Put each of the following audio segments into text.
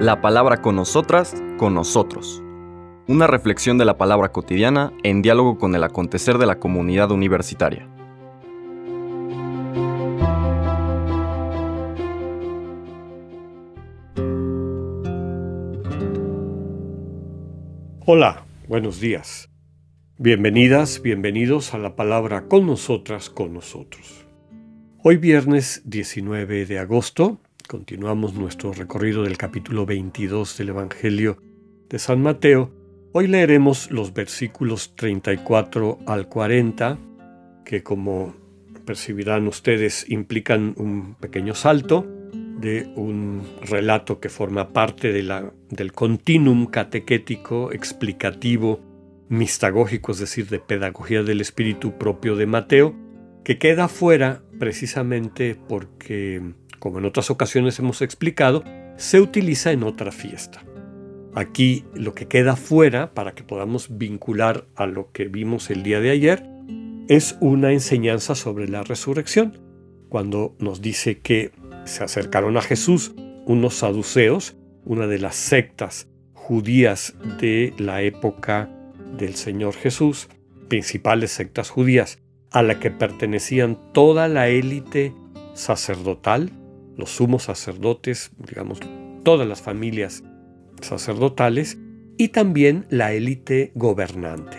La palabra con nosotras, con nosotros. Una reflexión de la palabra cotidiana en diálogo con el acontecer de la comunidad universitaria. Hola, buenos días. Bienvenidas, bienvenidos a la palabra con nosotras, con nosotros. Hoy viernes 19 de agosto continuamos nuestro recorrido del capítulo 22 del Evangelio de San Mateo. Hoy leeremos los versículos 34 al 40, que como percibirán ustedes implican un pequeño salto de un relato que forma parte del continuum catequético, explicativo, mistagógico, es decir, de pedagogía del espíritu propio de Mateo, que queda fuera precisamente porque, como en otras ocasiones hemos explicado, se utiliza en otra fiesta. Aquí lo que queda fuera, para que podamos vincular a lo que vimos el día de ayer, es una enseñanza sobre la resurrección, cuando nos dice que se acercaron a Jesús unos saduceos, una de las sectas judías de la época del Señor Jesús, principales sectas judías, a la que pertenecían toda la élite sacerdotal, los sumos sacerdotes, digamos, todas las familias sacerdotales, y también la élite gobernante.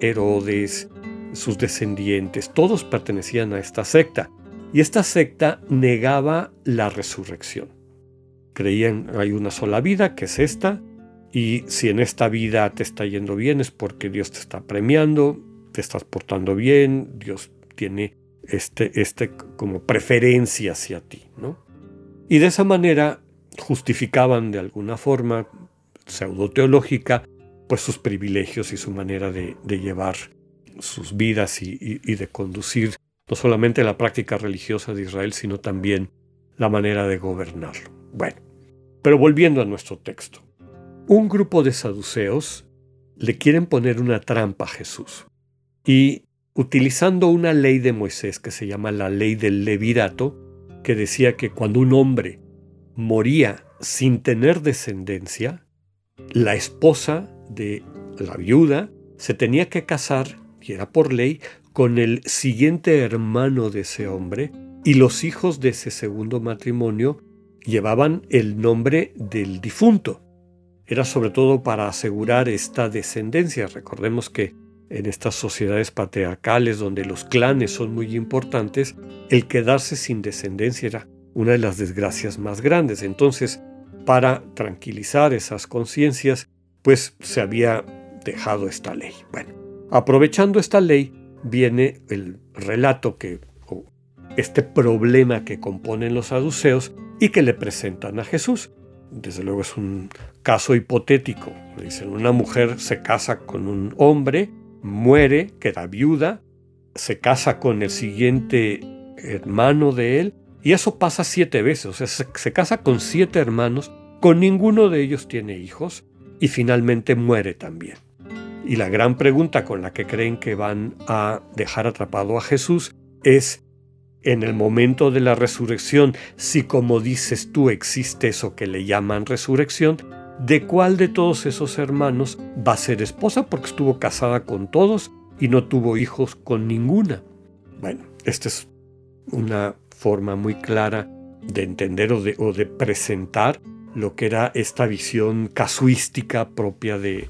Herodes, sus descendientes, todos pertenecían a esta secta. Y esta secta negaba la resurrección. Creían hay una sola vida, que es esta, y si en esta vida te está yendo bien es porque Dios te está premiando, te estás portando bien, Dios tiene este, este como preferencia hacia ti, ¿no? Y de esa manera justificaban de alguna forma pseudo-teológica pues sus privilegios y su manera de, llevar sus vidas y, y de conducir no solamente la práctica religiosa de Israel, sino también la manera de gobernarlo. Bueno, pero volviendo a nuestro texto. Un grupo de saduceos le quieren poner una trampa a Jesús y utilizando una ley de Moisés que se llama la ley del levirato, que decía que cuando un hombre moría sin tener descendencia, la esposa de la viuda se tenía que casar, y era por ley, con el siguiente hermano de ese hombre, y los hijos de ese segundo matrimonio llevaban el nombre del difunto. Era sobre todo para asegurar esta descendencia. Recordemos que en estas sociedades patriarcales donde los clanes son muy importantes, el quedarse sin descendencia era una de las desgracias más grandes. Entonces, para tranquilizar esas conciencias, pues se había dejado esta ley. Bueno, aprovechando esta ley, viene el relato que, este problema que componen los saduceos y que le presentan a Jesús. Desde luego es un caso hipotético. Dicen, una mujer se casa con un hombre, muere, queda viuda, se casa con el siguiente hermano de él, y eso pasa siete veces. O sea, se, se casa con siete hermanos, con ninguno de ellos tiene hijos, y finalmente muere también. Y la gran pregunta con la que creen que van a dejar atrapado a Jesús es, en el momento de la resurrección, si como dices tú existe eso que le llaman resurrección, ¿de cuál de todos esos hermanos va a ser esposa? Porque estuvo casada con todos y no tuvo hijos con ninguna. Bueno, esta es una forma muy clara de entender o de, presentar lo que era esta visión casuística propia de,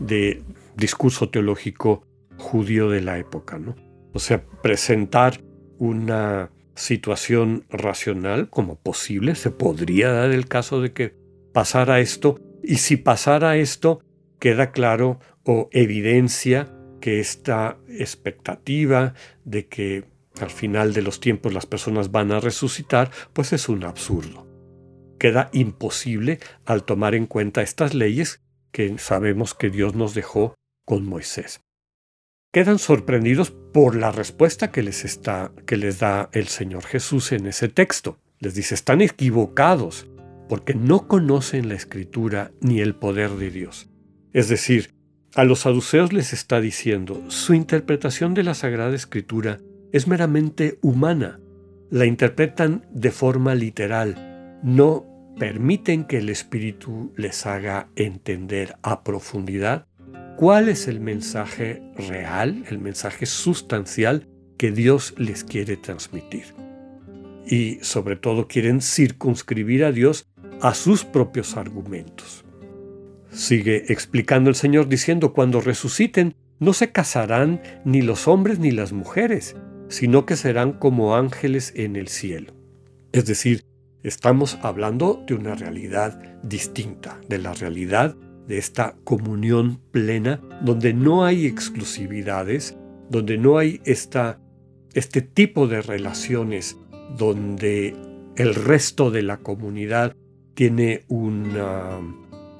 de, discurso teológico judío de la época. ¿no? O sea, presentar una situación racional como posible, se podría dar el caso de que pasara esto, y si pasara esto, queda claro o evidencia que esta expectativa de que al final de los tiempos las personas van a resucitar, pues es un absurdo. Queda imposible al tomar en cuenta estas leyes que sabemos que Dios nos dejó con Moisés. Quedan sorprendidos por la respuesta que les, está, que les da el Señor Jesús en ese texto. Les dice, están equivocados porque no conocen la escritura ni el poder de Dios. Es decir, a los saduceos les está diciendo, su interpretación de la Sagrada Escritura es meramente humana. La interpretan de forma literal, no permiten que el Espíritu les haga entender a profundidad cuál es el mensaje real, el mensaje sustancial que Dios les quiere transmitir. Y sobre todo quieren circunscribir a Dios a sus propios argumentos. Sigue explicando el Señor diciendo, cuando resuciten, no se casarán ni los hombres ni las mujeres, sino que serán como ángeles en el cielo. Es decir, estamos hablando de una realidad distinta, de la realidad de esta comunión plena, donde no hay exclusividades, donde no hay esta, este tipo de relaciones, donde el resto de la comunidad tiene una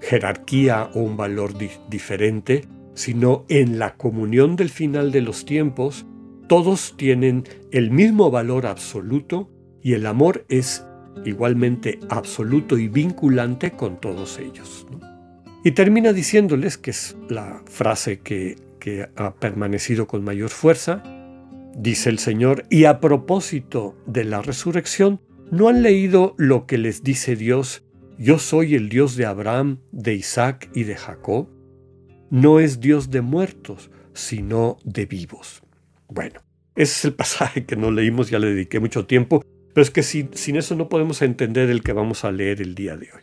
jerarquía o un valor diferente, sino en la comunión del final de los tiempos, todos tienen el mismo valor absoluto y el amor es igualmente absoluto y vinculante con todos ellos. Y termina diciéndoles, que es la frase que, ha permanecido con mayor fuerza, dice el Señor, y a propósito de la resurrección, ¿no han leído lo que les dice Dios? Yo soy el Dios de Abraham, de Isaac y de Jacob. No es Dios de muertos, sino de vivos. Bueno, ese es el pasaje que no leímos, ya le dediqué mucho tiempo, pero es que sin, sin eso no podemos entender el que vamos a leer el día de hoy.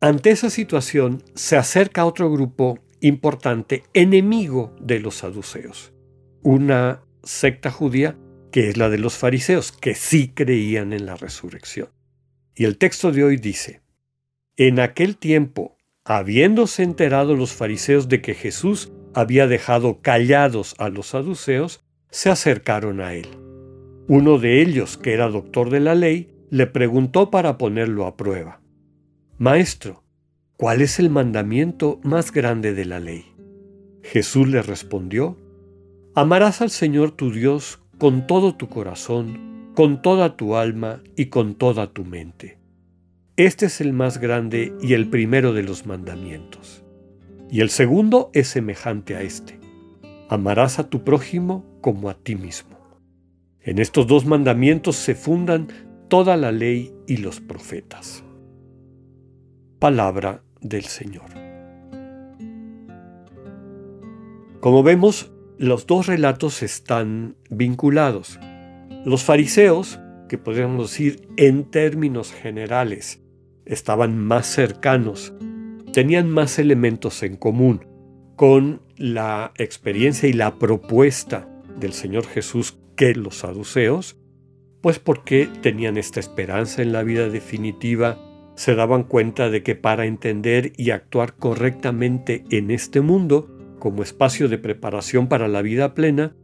Ante esa situación se acerca otro grupo importante, enemigo de los saduceos, una secta judía que es la de los fariseos, que sí creían en la resurrección. Y el texto de hoy dice, en aquel tiempo, habiéndose enterado los fariseos de que Jesús había dejado callados a los saduceos, se acercaron a él. Uno de ellos, que era doctor de la ley, le preguntó para ponerlo a prueba. Maestro, ¿cuál es el mandamiento más grande de la ley? Jesús le respondió, Amarás al Señor tu Dios con todo tu corazón, con toda tu alma y con toda tu mente. Este es el más grande y el primero de los mandamientos. Y el segundo es semejante a este. Amarás a tu prójimo como a ti mismo. En estos dos mandamientos se fundan toda la ley y los profetas. Palabra del Señor. Como vemos, los dos relatos están vinculados. Los fariseos, que podríamos decir en términos generales, estaban más cercanos, tenían más elementos en común con la experiencia y la propuesta del Señor Jesús que los saduceos, pues porque tenían esta esperanza en la vida definitiva, se daban cuenta de que para entender y actuar correctamente en este mundo, como espacio de preparación para la vida plena,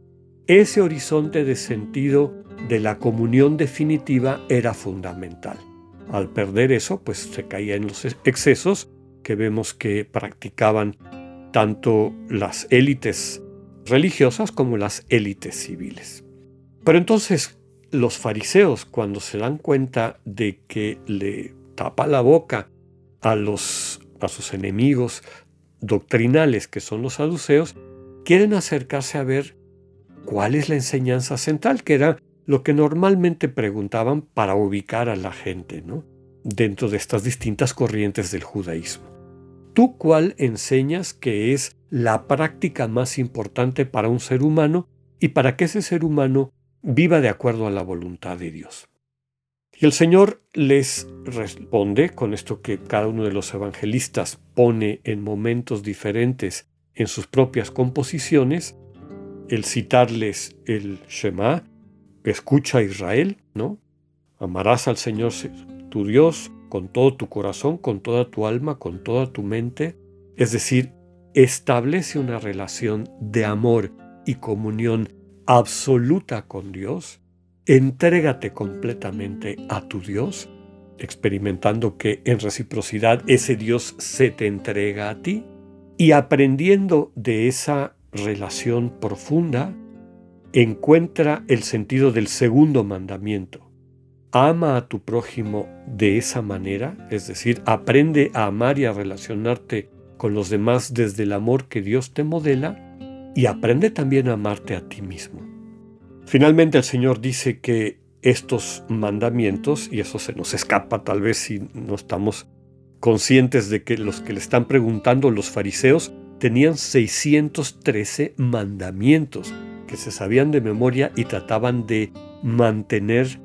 ese horizonte de sentido de la comunión definitiva era fundamental. Al perder eso, pues se caía en los excesos que vemos que practicaban tanto las élites religiosas como las élites civiles. Pero entonces los fariseos, cuando se dan cuenta de que le tapa la boca a, los, a sus enemigos doctrinales, que son los saduceos, quieren acercarse a ver cuál es la enseñanza central, que era lo que normalmente preguntaban para ubicar a la gente ¿no? dentro de estas distintas corrientes del judaísmo. ¿Tú cuál enseñas que es la práctica más importante para un ser humano y para que ese ser humano viva de acuerdo a la voluntad de Dios? Y el Señor les responde con esto que cada uno de los evangelistas pone en momentos diferentes en sus propias composiciones, el citarles el Shema, escucha a Israel, ¿no? Amarás al Señor tu Dios con todo tu corazón, con toda tu alma, con toda tu mente. Es decir, establece una relación de amor y comunión absoluta con Dios. Entrégate completamente a tu Dios, experimentando que en reciprocidad ese Dios se te entrega a ti y aprendiendo de esa relación profunda, encuentra el sentido del segundo mandamiento, ama a tu prójimo de esa manera, es decir, aprende a amar y a relacionarte con los demás desde el amor que Dios te modela y aprende también a amarte a ti mismo. Finalmente el Señor dice que estos mandamientos, y eso se nos escapa tal vez si no estamos conscientes de que los que le están preguntando los fariseos tenían 613 mandamientos que se sabían de memoria y trataban de mantener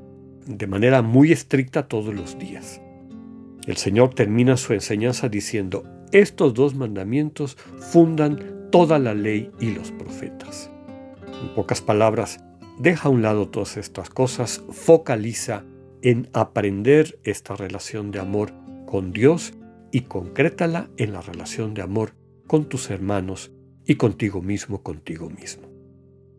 de manera muy estricta todos los días. El Señor termina su enseñanza diciendo, estos dos mandamientos fundan toda la ley y los profetas. En pocas palabras, deja a un lado todas estas cosas, focaliza en aprender esta relación de amor con Dios y concrétala en la relación de amor con tus hermanos y contigo mismo, contigo mismo.